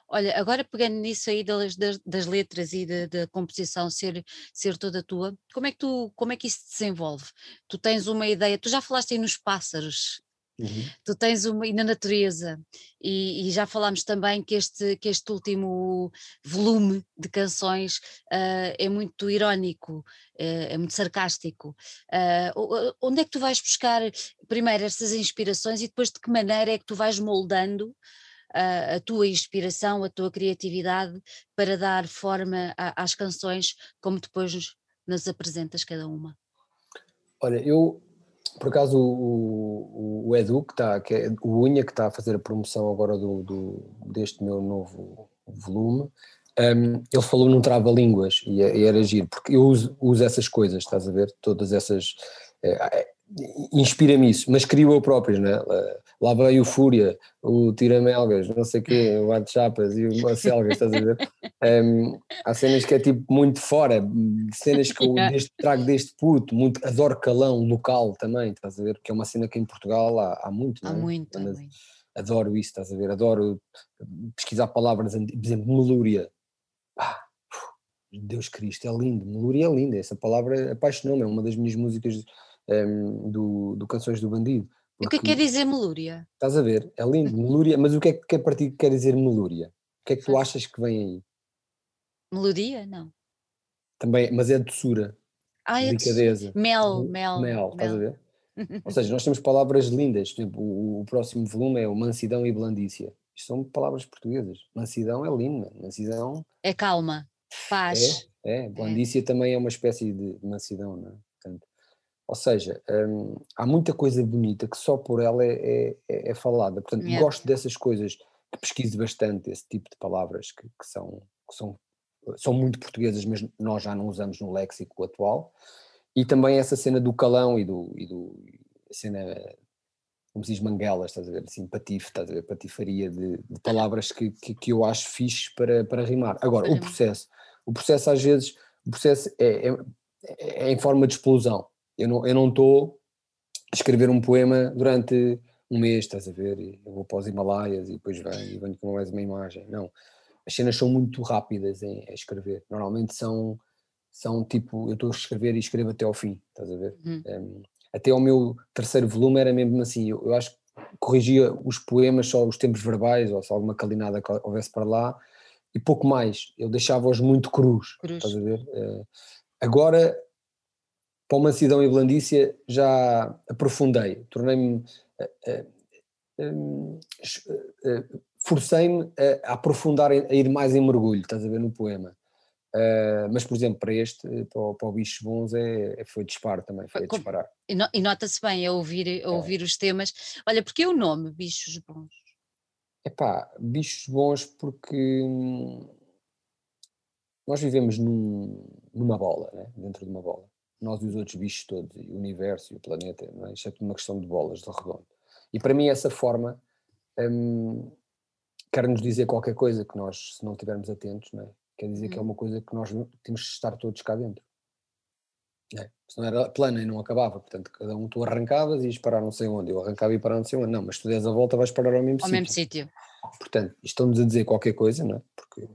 Olha, agora pegando nisso aí das, das, das letras e da composição ser, ser toda tua, como é, que tu, como é que isso se desenvolve? Tu tens uma ideia, tu já falaste aí nos pássaros, Uhum. Tu tens uma, e na natureza, e, e, já falámos também que este, que este último volume de canções uh, é muito irónico, uh, é muito sarcástico. Uh, onde é que tu vais buscar primeiro estas inspirações e depois de que maneira é que tu vais moldando a, a tua inspiração, a tua criatividade para dar forma a, às canções como depois nos, nos apresentas cada uma? Olha, eu por acaso o, o, o Edu, que está, que é o Unha, que está a fazer a promoção agora do, do deste meu novo volume, um, ele falou num trava-línguas e, e, era giro, porque eu uso, uso, essas coisas, estás a ver? Todas essas. É, inspira-me isso, mas crio eu próprio, né? Lá veio o Fúria, o Tiramelgas, não sei o quê, o Arte Chapas e o Selgas, estás a ver? Um, há cenas que é tipo muito fora, cenas que eu deste, trago deste puto, muito, adoro calão local também, estás a ver? Que é uma cena que em Portugal há, há muito, Há é? muito, há muito. Adoro isso, estás a ver? Adoro pesquisar palavras, por exemplo, melúria. Ah, Deus Cristo, é lindo, melúria é linda, essa palavra apaixonou-me, é uma das minhas músicas um, do, do Canções do Bandido. O que é quer dizer melúria? Estás a ver? É lindo, melúria, mas o que é que, para ti quer dizer melúria? O que é que tu achas que vem aí? Melodia? Não. Também, mas é doçura, ah, é delicadeza. Mel, mel. Mel, estás a ver? Ou seja, nós temos palavras lindas, por exemplo, o, o, próximo volume é o mansidão e blandícia. Isto são palavras portuguesas. Mansidão é linda, mansidão... É calma, paz. É, é. blandícia é. também é uma espécie de mansidão, não é? Ou seja, hum, há muita coisa bonita que só por ela é, é, é falada. Portanto, Yeah. gosto dessas coisas que pesquiso bastante, esse tipo de palavras que, que são, que são, são muito portuguesas, mas nós já não usamos no léxico atual. E também essa cena do calão e do. E do a cena, como se diz, manguelas, estás a ver? Assim, patife, estás a ver? Patifaria de, de palavras que, que, que eu acho fixe para, para rimar. Agora, o processo. O processo, às vezes, o processo é, é, é em forma de explosão. Eu não eu não estou a escrever um poema durante um mês, estás a ver? E eu vou para os Himalaias e depois venho e venho com mais uma imagem. Não. As cenas são muito rápidas em a escrever. Normalmente são, são tipo, eu estou a escrever e escrevo até ao fim, estás a ver? Uhum. Um, até ao meu terceiro volume era mesmo assim, eu, eu acho que corrigia os poemas, só os tempos verbais, ou se alguma calinada que houvesse para lá, e pouco mais, eu deixava-os muito crus, Crus. estás a ver? Eh, agora, para uma mansidão e blandícia, já aprofundei, tornei-me, eh, eh, eh, forcei-me a, a aprofundar, a ir mais em mergulho, estás a ver, no poema. Uh, mas, por exemplo, para este, para o, para o Bichos Bons, é, é- foi disparo também, foi a disparar. E, no- e nota-se bem a ouvir, a ouvir os temas. Olha, porque é o nome, bichos bons? Epá, bichos bons porque hum, nós vivemos num- numa bola, né? dentro de uma bola. Nós e os outros bichos todos, e o universo e o planeta, não é? isto é tudo uma questão de bolas, de redondo. E para mim essa forma hum, quer nos dizer qualquer coisa que nós, se não estivermos atentos, não é? quer dizer que é Uhum. uma coisa que nós temos de estar todos cá dentro. Não é? Se não era plana e não acabava, portanto cada um tu arrancavas e ias parar não sei onde, eu arrancava e parar não sei onde, não, mas tu des a volta vais parar ao mesmo Ao sítio. mesmo sítio. Portanto, estão-nos a dizer qualquer coisa, não é? Porque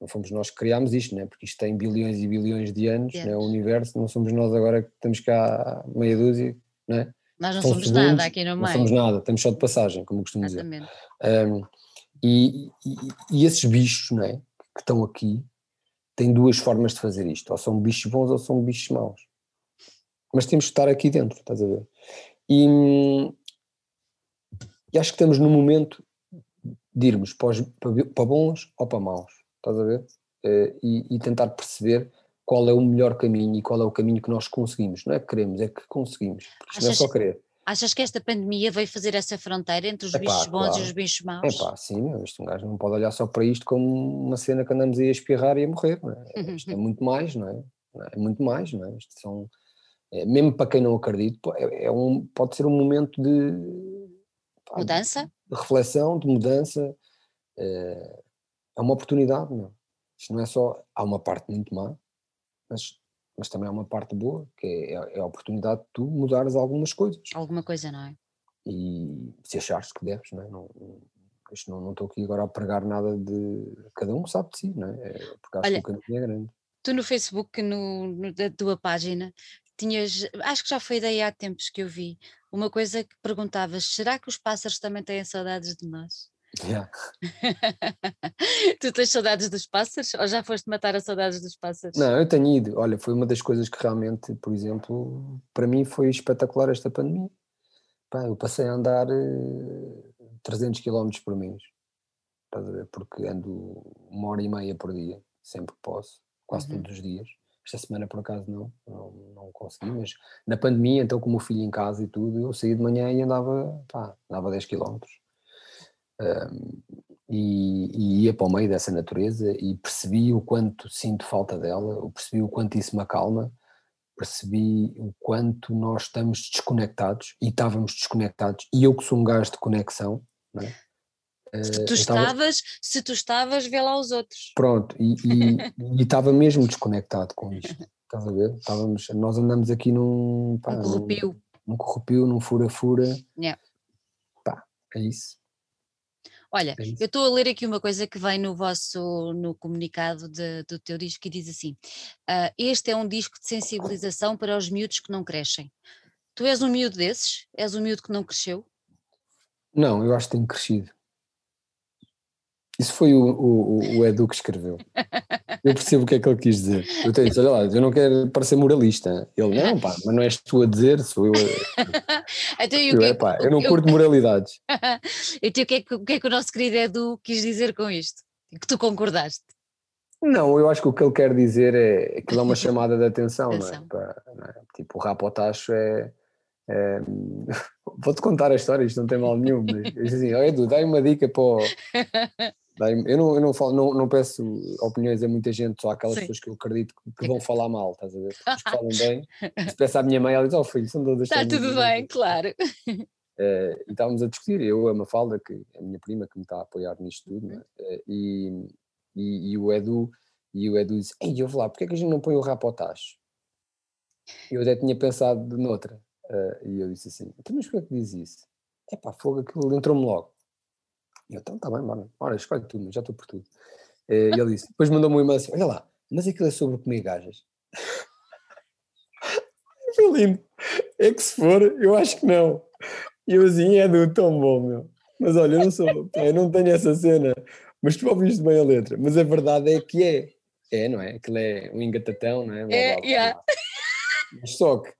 não fomos nós que criámos isto, não é? Porque isto tem bilhões e bilhões de anos, De não é? o universo, não somos nós agora que estamos cá meia dúzia, não é? Nós não São somos segundos, nada aqui no Não meio. somos nada, estamos só de passagem, como costumo dizer. Exatamente. Um, e, e- e esses bichos, não é? Que estão aqui, têm duas formas de fazer isto, ou são bichos bons ou são bichos maus. Mas temos que estar aqui dentro, estás a ver? E, e acho que estamos no momento de irmos para, os- para bons ou para maus, estás a ver? Eh, e, e tentar perceber qual é o melhor caminho e qual é o caminho que nós conseguimos. Não é que queremos, é que conseguimos. Porque isto não é Achas- só querer. Achas que esta pandemia veio fazer essa fronteira entre os Epá, bichos bons e claro. os bichos maus? É pá, sim, isto um gajo não pode olhar só para isto como uma cena que andamos aí a espirrar e a morrer, não é? Isto é muito mais, não é? Não é? É muito mais, não é? Isto são, é, mesmo para quem não acredita, é, é um, pode ser um momento de, Mudança? de reflexão, de mudança, é, é uma oportunidade, não Isto não é só, há uma parte muito má, mas, mas também há uma parte boa, que é, é a oportunidade de tu mudares algumas coisas Alguma coisa, não é? e se achares que deves, não é? Não, não, isto não não estou aqui agora a pregar nada de. Cada um sabe de si, não é? É Porque acho Olha, que o caminho é grande. Tu no Facebook, no, no- da tua página, tinhas, acho que já foi daí há tempos que eu vi, uma coisa que perguntavas: será que os pássaros também têm saudades de nós? Yeah. tu tens saudades dos pássaros ou já foste matar as saudades dos pássaros? Não, eu tenho ido. Olha, foi uma das coisas que realmente, por exemplo, para mim foi espetacular esta pandemia. Pá, eu passei a andar eh, 300 km por mês. Porque ando uma hora e meia por dia, sempre que posso, quase Uhum. todos os dias. Esta semana, por acaso, não, não, não consegui, mas na pandemia, então, com o meu filho em casa e tudo, eu saía de manhã e andava, pá, andava 10 km. E, e ia para o meio dessa natureza e percebi o quanto sinto falta dela, eu percebi o quanto isso me acalma, percebi o quanto nós estamos desconectados e estávamos desconectados, e eu que sou um gajo de conexão, não é? Se Eh, tu estava- estavas, se tu estavas, vê lá os outros. Pronto, e, e- e estava mesmo desconectado com isto. Estás a ver? Estávamos, nós andamos aqui num. pá, Um num- corrupio. Num corrupio, num fura-fura. Yeah. Pá, é isso. Olha, É eu estou a ler aqui uma coisa que vem no vosso no comunicado de- do teu disco que diz assim: "Ah, este é um disco de sensibilização para os miúdos que não crescem. Tu és um miúdo desses? És um miúdo que não cresceu? Não, eu acho que tenho crescido. Isso foi o, o, o- Edu que escreveu. Eu percebo o que é que ele quis dizer. Eu tenho olha lá, eu não quero parecer moralista. Ele, não, pá, mas não és tu a dizer, sou eu a. Então, Eu, que é é, que- pá, eu não eu- curto moralidades. Então, o que, é que, o que é que o nosso querido Edu quis dizer com isto? Que tu concordaste? Não, eu acho que o que ele quer dizer é aquilo é uma chamada de atenção, não é? Atenção. Para- não é? Tipo, o rap ao tacho é. é Vou-te contar a história, isto não tem mal nenhum, mas assim, oh, Edu, dá uma dica para o... Eu não, eu não, falo, não, não peço opiniões a muita gente, só aquelas Sim. pessoas que eu acredito que, vão falar mal, estás a ver? Os que falam bem. Se peço à minha mãe, ela diz: Oh filho, são todas Está tudo bem, claro. Uh, e estávamos a discutir, eu, a Mafalda, que é a minha prima que me está a apoiar nisto tudo, uh, e, e, e, o Edu, e o Edu disse: Ei, eu vou lá, porque é que a gente não põe o rap ao tacho? Eu até tinha pensado noutra, uh, e eu disse assim: Então, mas porquê é que diz isso? É pá, fogo, aquilo entrou-me logo. E eu, então, está bem, mano, ora, escolhe tudo, já estou por tudo. E ele disse: Depois mandou-me um e-mail assim: Olha lá, mas aquilo é sobre comer gajas. Foi lindo. É que se for, eu acho que não. E eu assim, é do tão bom, meu. Mas olha, eu não sou, eu não tenho essa cena, mas tu ouviste bem a letra. Mas a verdade é que é. É, não é? Aquilo é um engatatão, não é? Blá, é, blá, blá, yeah. Mas só que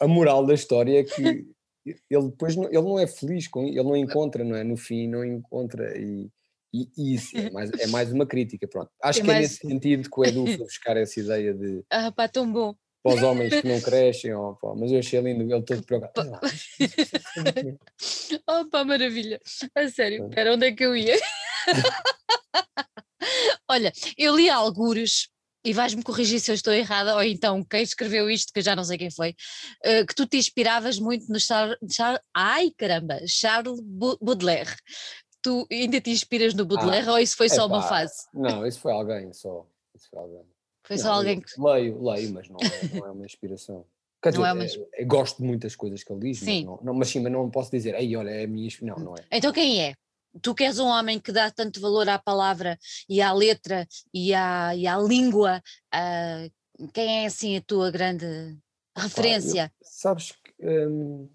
a moral da história é que ele depois não, ele não é feliz com ele não encontra, não é? No fim, não encontra e, e, e isso é mais, é mais uma crítica, pronto. Acho é que é mais... é nesse sentido que o Edu foi buscar essa ideia de. Ah, pá, tão bom para os homens que não crescem, oh, pá, mas eu achei lindo ele todo preocupado. oh pá, maravilha, a sério, espera, onde é que eu ia? Olha, eu li algures e vais-me corrigir se eu estou errada, ou então quem escreveu isto, que eu já não sei quem foi, uh, que tu te inspiravas muito no Charles, Char, ai caramba, Charles Baudelaire. Tu ainda te inspiras no Baudelaire ah, ou isso foi só uma fase? Não, isso foi alguém só. Isso foi alguém. Foi não, só alguém que. Leio, leio, mas não é, não é uma inspiração. Quer dizer, é uma... é, gosto de muitas coisas que ele diz, sim. Mas, não, não, mas sim, mas não posso dizer, ei, olha, é a minha Não, não é. Então quem é? Tu que és um homem que dá tanto valor à palavra e à letra e à, e à língua, uh, quem é assim a tua grande referência? Pá, eu, sabes que hum,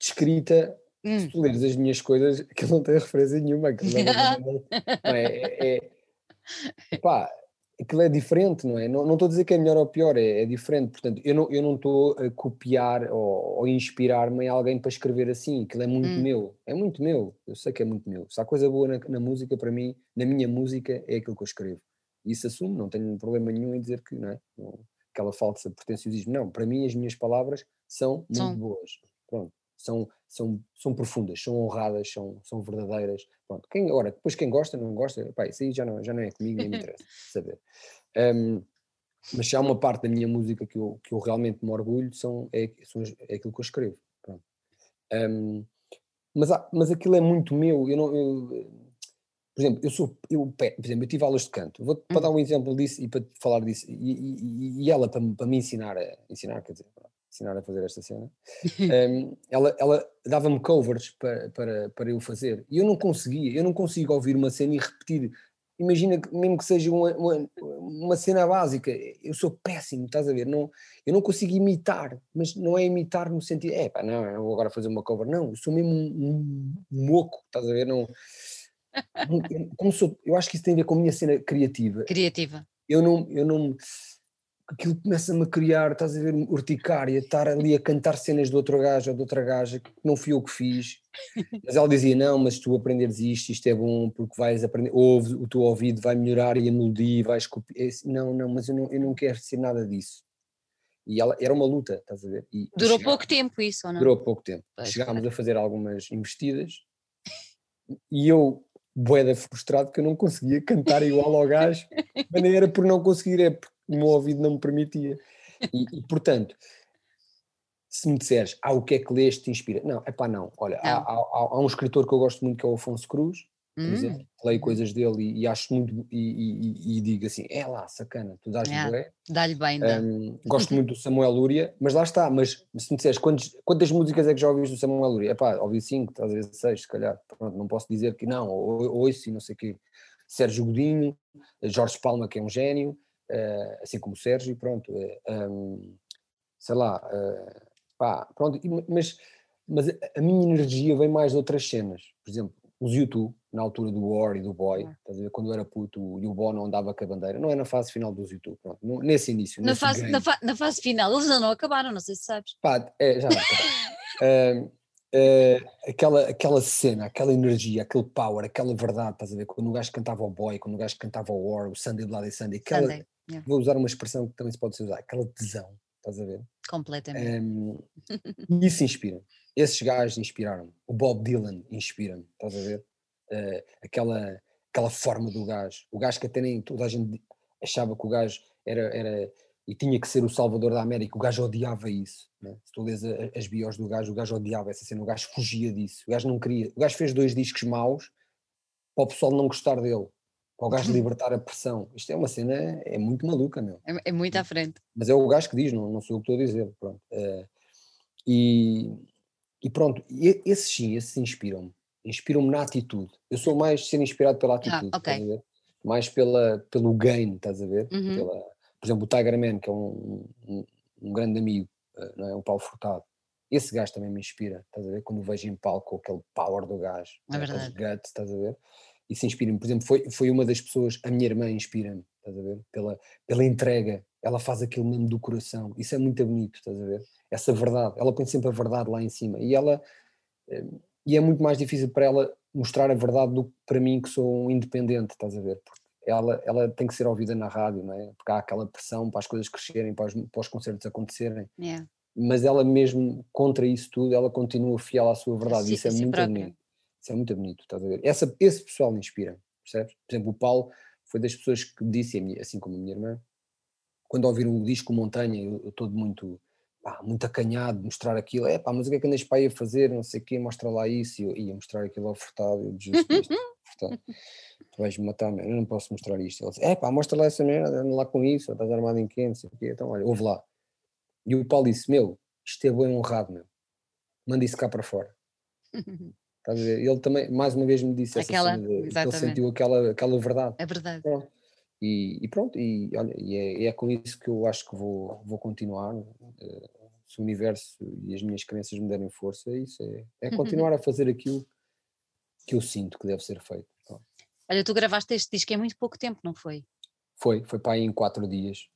escrita, hum. se tu leres as minhas coisas, que não tem referência nenhuma. Que não, não, é, é, é, pá, aquilo é diferente, não é? Não, não estou a dizer que é melhor ou pior, é, é diferente. Portanto, eu não, eu não estou a copiar ou, ou inspirar-me em alguém para escrever assim, aquilo é muito hum. meu, é muito meu, eu sei que é muito meu. Se há coisa boa na, na, música, para mim, na minha música, é aquilo que eu escrevo. Isso assumo, não tenho problema nenhum em dizer que, não é? Não, aquela falsa pretenciosismo. Não, para mim as minhas palavras são muito boas. Pronto são, são, são profundas, são honradas, são, são verdadeiras. Pronto, quem, agora, depois quem gosta, não gosta, pá, isso aí já não, já não é comigo, nem me interessa saber. Um, mas se há uma parte da minha música que eu, que eu realmente me orgulho, são, é, são, é aquilo que eu escrevo. Um, mas, há, mas aquilo é muito meu, eu não. Eu, por exemplo, eu sou, eu, por exemplo, eu tive aulas de canto, vou para dar um exemplo disso e para falar disso, e, e, e ela para, para me ensinar a ensinar, quer dizer, ensinar a fazer esta cena, um, ela, ela dava-me covers para, para, para eu fazer e eu não conseguia, eu não consigo ouvir uma cena e repetir. Imagina que mesmo que seja uma, uma, uma, cena básica, eu sou péssimo, estás a ver? Não, eu não consigo imitar, mas não é imitar no sentido, é pá, não, eu vou agora fazer uma cover, não, eu sou mesmo um, um moco, estás a ver? Não, como sou, eu acho que isso tem a ver com a minha cena criativa. Criativa. Eu não, eu não, aquilo começa-me a criar, estás a ver, urticária, estar ali a cantar cenas de outro gajo ou de outra gaja, que não fui eu que fiz. Mas ela dizia: Não, mas tu aprenderes isto, isto é bom, porque vais aprender, ouve, o teu ouvido vai melhorar e a melodia vais copiar. Não, não, mas eu não, eu não quero ser nada disso. E ela, era uma luta, estás a ver? E, Durou pouco tempo isso, ou não? Durou pouco tempo. Pois, Chegámos a fazer algumas investidas e eu, boeda frustrado, que eu não conseguia cantar igual ao gajo, mas nem era por não conseguir, é porque o meu ouvido não me permitia. E, e, portanto, se me disseres, ah, o que é que leste te inspira? Não, é pá, não. Olha, não. Há, há, há, um escritor que eu gosto muito que é o Afonso Cruz, por hum. exemplo, leio coisas dele e, e acho muito, e, e, digo assim, é lá, sacana, tu dás-lhe é, bem. Dá-lhe bem, dá. Um, gosto muito do Samuel Lúria, mas lá está, mas se me disseres, quantas, quantas músicas é que já ouviste do Samuel Lúria? É pá, ouvi cinco, às vezes seis, se calhar, pronto, não posso dizer que não, ou, ouço e não sei o quê. Sérgio Godinho, Jorge Palma, que é um gênio, assim como o Sérgio, pronto, uh, eh, um, sei lá, uh, pá, pronto, mas, mas a minha energia vem mais de outras cenas, por exemplo, os YouTube, na altura do War e do Boy, é. quando eu era puto e o Bono andava com a bandeira, não é na fase final dos YouTube, pronto, nesse início. Na, fase, na, fa na, fase final, eles ainda não acabaram, não sei se sabes. Pá, é, já acabaram. Uh, aquela, aquela cena, aquela energia, aquele power, aquela verdade, estás a ver? Quando o gajo cantava o Boy, quando o gajo cantava o War, o Sunday Bloody Sunday, aquela, Sunday. Yeah. Vou usar uma expressão que também se pode usar, aquela tesão, estás a ver? Completamente. Um, isso inspira. Esses gajos inspiraram. O Bob Dylan inspira-me, estás a ver? Uh, aquela, aquela forma do gajo. O gajo que até nem toda a gente achava que o gajo era, era e tinha que ser o salvador da América. O gajo odiava isso. Né? Se tu lês as bios do gajo, o gajo odiava essa cena. O gajo fugia disso. O gajo não queria. O gajo fez dois discos maus para o pessoal não gostar dele para o gajo libertar a pressão. Isto é uma cena, é muito maluca, meu. É, é muito à frente. Mas é o gajo que diz, não, não sou eu que estou a dizer. Pronto. Uh, e, e pronto, e, esses sim, esses inspiram-me. Inspiram-me na atitude. Eu sou mais ser inspirado pela ah, atitude. Ah, okay. Mais pela, pelo gain, estás a ver? Uhum. Pela, por exemplo, o Tiger Man, que é um, um, um grande amigo, uh, não é? o Paulo Furtado. Esse gajo também me inspira, estás a ver? Quando o vejo em palco, aquele power do gajo, é verdade. guts, estás a ver? Isso inspira-me. Por exemplo, foi, foi uma das pessoas, a minha irmã inspira-me, estás a ver? Pela, pela entrega, ela faz aquilo mesmo do coração, isso é muito bonito, estás a ver? Essa verdade, ela põe sempre a verdade lá em cima e ela, eh, e é muito mais difícil para ela mostrar a verdade do que para mim que sou um independente, estás a ver? Porque ela, ela tem que ser ouvida na rádio, não é? Porque há aquela pressão para as coisas crescerem, para os, para os concertos acontecerem. Yeah. Mas ela mesmo, contra isso tudo, ela continua fiel à sua verdade. isso é muito bonito. Isso é muito bonito, estás a ver? Essa, esse pessoal me inspira, percebes? Por exemplo, o Paulo foi das pessoas que disse, assim como a minha irmã, quando ouviram o disco Montanha, eu, eu todo muito, pá, muito acanhado de mostrar aquilo, é pá, mas o que é que andas para aí a fazer, não sei o quê, mostra lá isso, e eu ia mostrar aquilo ao Furtado, eu Jesus Furtado, tu vais-me matar, eu não posso mostrar isto. Ele disse, é pá, mostra lá essa merda, anda lá com isso, estás armado em quê, não sei o quê, então olha, ouve lá. E o Paulo disse, meu, isto é bem honrado, meu, manda isso cá para fora. Estás a ver? Ele também, mais uma vez, me disse aquela, essa cena de, ele sentiu aquela, aquela verdade. É verdade. E, e, pronto, e, olha, e é, é, com isso que eu acho que vou, vou continuar. Uh, se o universo e as minhas crenças me derem força, é isso é, é continuar a fazer aquilo que eu sinto que deve ser feito. Olha, tu gravaste este disco há muito pouco tempo, não foi? Foi, foi para aí em quatro dias.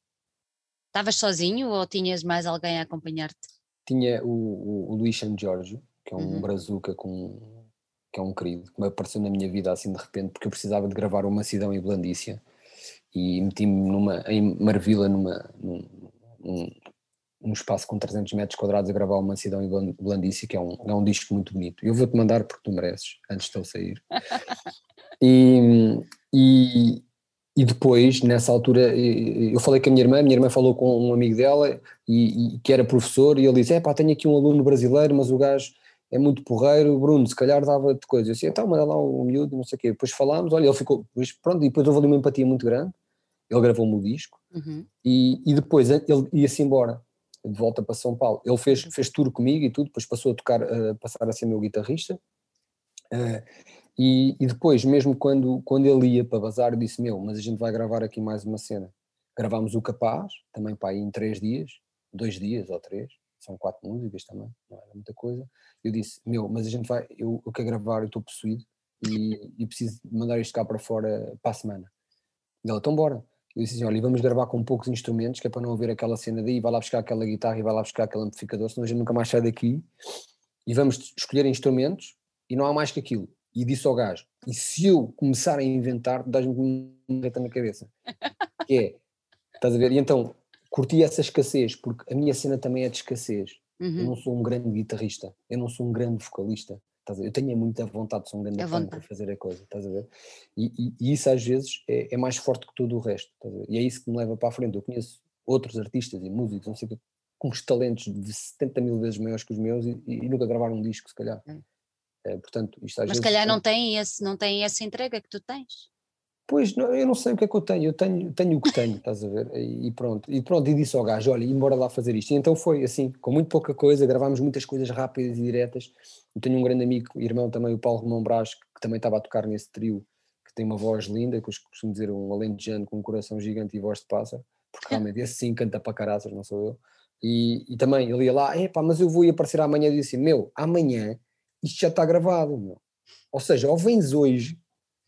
Estavas sozinho ou tinhas mais alguém a acompanhar-te? Tinha o, o, o Luís San Jorge, que é um uhum. brazuca com que é um querido, que me apareceu na minha vida assim de repente, porque eu precisava de gravar uma Mansidão e Blandícia e meti-me numa, em Marvila, numa, num, num, num, espaço com 300 metros quadrados a gravar uma Mansidão e Blandícia, que é um, é um disco muito bonito. Eu vou-te mandar porque tu mereces, antes de eu sair. e, e, e depois, nessa altura, eu falei com a minha irmã, a minha irmã falou com um amigo dela, e, e que era professor, e ele disse, é pá, tenho aqui um aluno brasileiro, mas o gajo é muito porreiro, Bruno, se calhar dava-te coisa. Eu disse, então manda lá o um miúdo, não sei o quê. Depois falámos, olha, ele ficou, depois, pronto, e depois houve ali uma empatia muito grande, ele gravou-me o disco, uhum. e, e depois ele ia-se embora, de volta para São Paulo. Ele fez, fez tour comigo e tudo, depois passou a tocar, a passar a ser meu guitarrista, uh, e, e, depois, mesmo quando, quando ele ia para bazar, eu disse, meu, mas a gente vai gravar aqui mais uma cena. Gravámos o Capaz, também para aí em três dias, dois dias ou três, são quatro músicas também, não era muita coisa. Eu disse, meu, mas a gente vai, eu, eu quero gravar, eu estou possuído e, e, preciso mandar isto cá para fora para a semana. E ela, então bora. Eu disse assim, olha, vamos gravar com poucos instrumentos, que é para não haver aquela cena daí, vai lá buscar aquela guitarra e vai lá buscar aquele amplificador, senão a gente nunca mais sai daqui. E vamos escolher instrumentos e não há mais que aquilo. E disse ao gajo, e se eu começar a inventar, dás-me uma reta na cabeça. Que é, estás a ver? E então, curti essa escassez, porque a minha cena também é de escassez. Uhum. Eu não sou um grande guitarrista, eu não sou um grande vocalista. Eu tenho muita vontade de ser um grande fã para fazer a coisa, estás a ver? E, e, e isso às vezes é, é, mais forte que todo o resto, e é isso que me leva para a frente. Eu conheço outros artistas e músicos, não sei o que, com os talentos de 70 mil vezes maiores que os meus e, e nunca gravaram um disco, se calhar. É, portanto, isto às Mas se calhar não tem, esse, não tem essa entrega que tu tens. Pois, não, eu não sei o que é que eu tenho, eu tenho, tenho o que tenho, estás a ver? E, e pronto, e pronto, e disse ao gajo, olha, embora lá fazer isto. E então foi assim, com muito pouca coisa, gravámos muitas coisas rápidas e diretas. Eu tenho um grande amigo, irmão também, o Paulo Romão Brás, que também estava a tocar nesse trio, que tem uma voz linda, que eu costumo dizer um alentejano com um coração gigante e voz de pássaro, porque realmente esse sim canta para caraças, não sou eu. E, e também ele ia lá, epá, mas eu vou ir aparecer amanhã e disse, meu, amanhã isto já está gravado, meu. Ou seja, ou vens hoje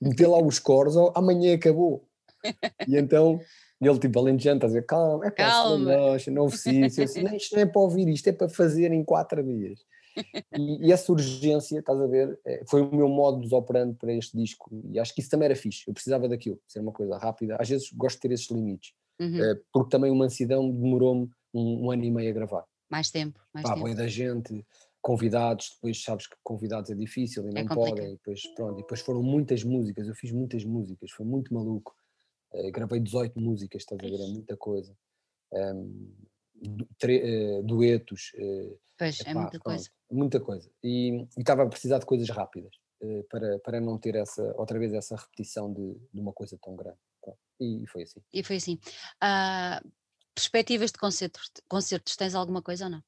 meter lá os cores, amanhã acabou. E então ele tipo alentejante, a dizer, calma, é para calma. não oficício, assim, não, isto não é para ouvir, isto é para fazer em quatro dias. E, e, essa urgência, estás a ver, é, foi o meu modo de operando para este disco e acho que isso também era fixe, eu precisava daquilo, ser uma coisa rápida, às vezes gosto de ter esses limites, uhum. É, porque também o Mansidão demorou-me um, um, ano e meio a gravar, Mais tempo, mais pá, tempo. da gente, convidados, depois sabes que convidados é difícil e É não complicado. podem, e depois pronto, e depois foram muitas músicas, eu fiz muitas músicas, foi muito maluco, Eh, gravei 18 músicas, estás a ver, é muita coisa. Du- tre- eh, duetos, eh, Pois, é epá, muita coisa. pronto, muita coisa. E e estava a precisar de coisas rápidas, para, para não ter essa, outra vez essa repetição de, de uma coisa tão grande. Pronto, E, foi assim. E foi assim. Ah, perspectivas de concertos, concertos, tens alguma coisa ou não?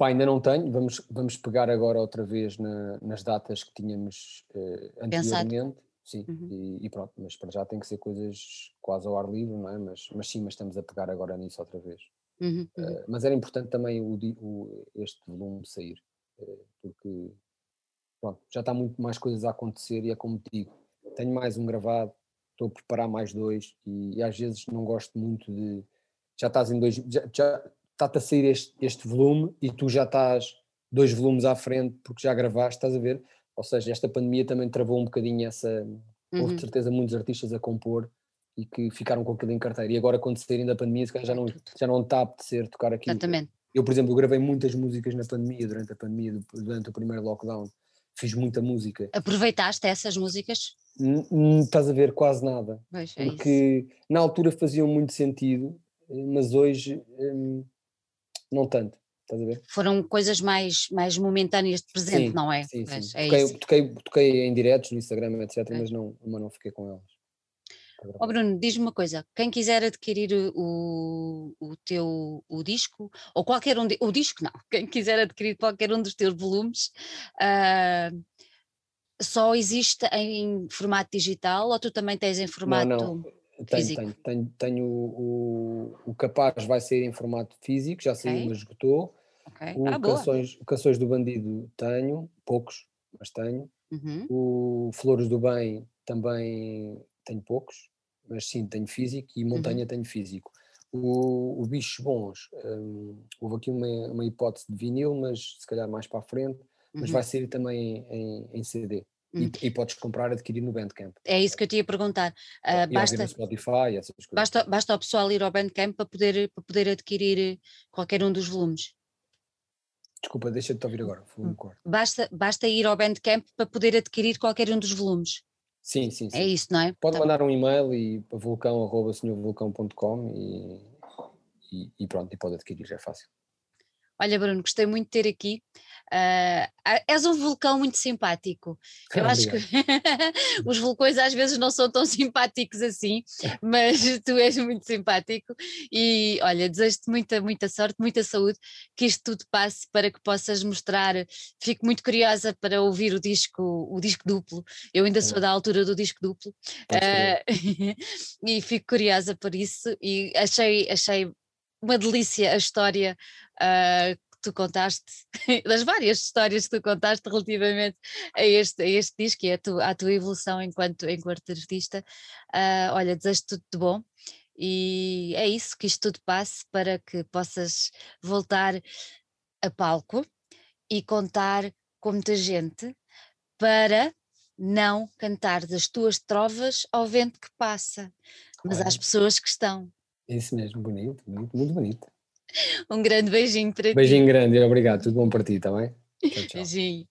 Pá, ainda não tenho, vamos, vamos pegar agora outra vez na- nas datas que tínhamos eh, Pensado. anteriormente. Sim, Uhum. e, e pronto, mas para já tem que ser coisas quase ao ar livre, não é? Mas, mas sim, mas estamos a pegar agora nisso outra vez. Uhum, uhum. Eh, mas era importante também o, o- este volume sair, eh, porque pronto, já está muito mais coisas a acontecer e é como te digo, tenho mais um gravado, estou a preparar mais dois e, e às vezes não gosto muito de já estás em dois, já, já está-te a sair este, este volume e tu já estás dois volumes à frente porque já gravaste, estás a ver? Ou seja, esta pandemia também travou um bocadinho essa. Houve Uhum. de certeza muitos artistas a compor e que ficaram com aquilo em carteira. E agora, quando saírem da pandemia, se calhar já não, já não está a apetecer tocar aquilo. Exatamente. Eu, por exemplo, eu gravei muitas músicas na pandemia, durante a pandemia, du- durante o primeiro lockdown. Fiz muita música. Aproveitaste essas músicas? Não estás a ver quase nada. Pois, é isso. Porque na altura faziam muito sentido, mas hoje hum, não tanto. Estás a ver? Foram coisas mais, mais momentâneas de presente, Sim, não é? Sim, sim. é toquei, isso. toquei, toquei em diretos no Instagram, etc., Ok. mas, não, mas não fiquei com elas. gravar. Bruno, diz-me uma coisa, quem quiser adquirir o, o teu o disco, ou qualquer um, de- o disco não, quem quiser adquirir qualquer um dos teus volumes, ah, só existe em formato digital ou tu também tens em formato não. Tenho, tenho, tenho, tenho o, o, capaz vai sair em formato físico, já saiu, Ok. mas esgotou. Ok. O Ah, canções, canções do Bandido tenho, poucos, mas tenho. Uhum. O Flores do Bem também tenho poucos, mas sim, tenho físico e Uhum. Montanha tenho físico. O, o Bichos Bons, hum, houve aqui uma, uma hipótese de vinil, mas se calhar mais para a frente, mas Uhum. vai sair também em, em CD. E, Hum. e podes comprar, adquirir no Bandcamp. É isso que eu te ia perguntar. Ah, basta, Spotify, essas coisas. basta, basta o pessoal ir ao Bandcamp para poder, para poder adquirir qualquer um dos volumes. Desculpa, deixa de te ouvir agora, um. Basta, basta ir ao Bandcamp para poder adquirir qualquer um dos volumes. Sim, sim, sim. É isso, não é? Pode Tá- mandar um e-mail e vulcão.com e, e, e pronto, e pode adquirir, é fácil. Olha, Bruno, gostei muito de ter aqui. Ah, és um vulcão muito simpático. Eu acho que os vulcões às vezes não são tão simpáticos assim, mas tu és muito simpático. E olha, desejo-te muita, muita sorte, muita saúde, que isto tudo passe para que possas mostrar. Fico muito curiosa para ouvir o disco, o disco duplo. Eu ainda sou da altura do disco duplo. Ah, e fico curiosa por isso e achei, achei uma delícia a história ah, que tu contaste, das várias histórias que tu contaste relativamente a este, a este disco e a tu- à tua evolução enquanto, enquanto artista. Ah, olha, desejo tudo de bom e é isso, que isto tudo passe para que possas voltar a palco e contar com muita gente para não cantar as tuas trovas ao vento que passa, mas às pessoas que estão. Isso mesmo, bonito, bonito, muito bonito. Um grande beijinho para ti. Beijinho grande obrigado, tudo bom para ti, está bem? Tchau, tchau. Beijinho.